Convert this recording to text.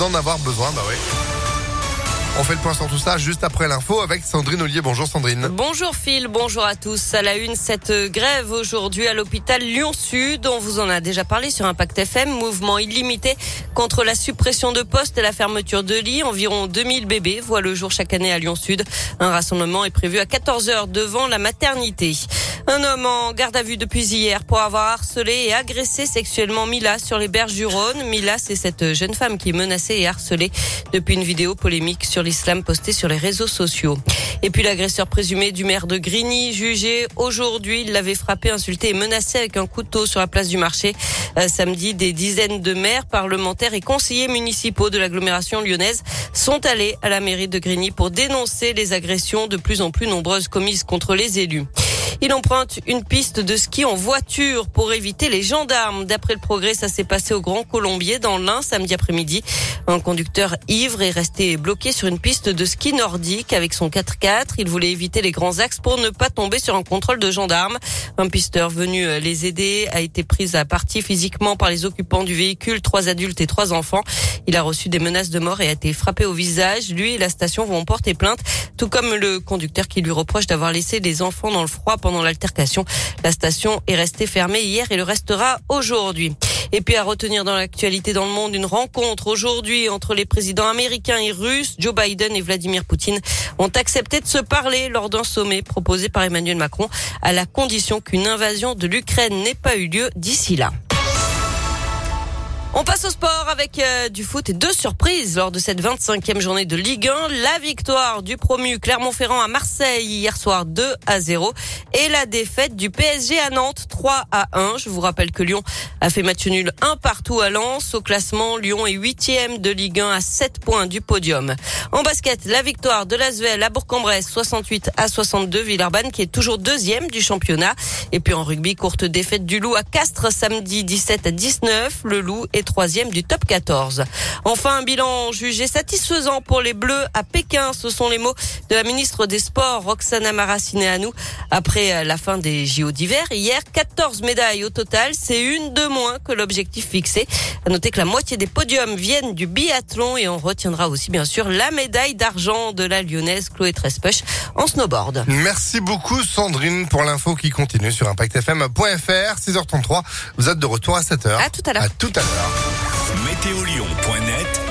d'en avoir besoin. Bah oui. On fait le point sur tout ça juste après l'info avec Sandrine Ollier. Bonjour Sandrine. Bonjour Phil, bonjour à tous. À la une, cette grève aujourd'hui à l'hôpital Lyon-Sud. On vous en a déjà parlé sur Impact FM. Mouvement illimité contre la suppression de postes et la fermeture de lits. Environ 2000 bébés voient le jour chaque année à Lyon-Sud. Un rassemblement est prévu à 14h devant la maternité. Un homme en garde à vue depuis hier pour avoir harcelé et agressé sexuellement Mila sur les berges du Rhône. Mila, c'est cette jeune femme qui est menacée et harcelée depuis une vidéo polémique sur l'islam postée sur les réseaux sociaux. Et puis l'agresseur présumé du maire de Grigny, jugé aujourd'hui, il l'avait frappé, insulté et menacé avec un couteau sur la place du marché. Euh, samedi, des dizaines de maires, parlementaires et conseillers municipaux de l'agglomération lyonnaise sont allés à la mairie de Grigny pour dénoncer les agressions de plus en plus nombreuses commises contre les élus. Il emprunte une piste de ski en voiture pour éviter les gendarmes. D'après le progrès, ça s'est passé au Grand Colombier dans l'Ain samedi après-midi. Un conducteur ivre est resté bloqué sur une piste de ski nordique avec son 4x4. Il voulait éviter les grands axes pour ne pas tomber sur un contrôle de gendarmes. Un pisteur venu les aider a été pris à partie physiquement par les occupants du véhicule, trois adultes et trois enfants. Il a reçu des menaces de mort et a été frappé au visage. Lui et la station vont porter plainte, tout comme le conducteur qui lui reproche d'avoir laissé des enfants dans le froid pendant l'altercation. La station est restée fermée hier et le restera aujourd'hui. Et puis à retenir dans l'actualité dans le monde, une rencontre aujourd'hui entre les présidents américains et russes, Joe Biden et Vladimir Poutine, ont accepté de se parler lors d'un sommet proposé par Emmanuel Macron à la condition qu'une invasion de l'Ukraine n'ait pas eu lieu d'ici là. On passe au sport avec euh, du foot et deux surprises lors de cette 25e journée de Ligue 1. La victoire du promu Clermont-Ferrand à Marseille hier soir 2 à 0 et la défaite du PSG à Nantes 3 à 1. Je vous rappelle que Lyon a fait match nul un partout à Lens. Au classement, Lyon est 8e de Ligue 1 à 7 points du podium. En basket, la victoire de l'Asvel à Bourg-en-Bresse 68 à 62. Villeurbanne qui est toujours deuxième du championnat. Et puis en rugby, courte défaite du Loup à Castres samedi 17 à 19. Le Loup est troisième du top 14. Enfin, un bilan jugé satisfaisant pour les Bleus à Pékin. Ce sont les mots de la ministre des Sports, Roxana Maracineanu, après la fin des JO d'hiver. Hier, 14 médailles au total. C'est une de moins que l'objectif fixé. À noter que la moitié des podiums viennent du biathlon et on retiendra aussi, bien sûr, la médaille d'argent de la lyonnaise Chloé Trespech en snowboard. Merci beaucoup, Sandrine, pour l'info qui continue sur impactfm.fr. 6h33. Vous êtes de retour à 7h. À tout à l'heure. À tout à l'heure météolion.net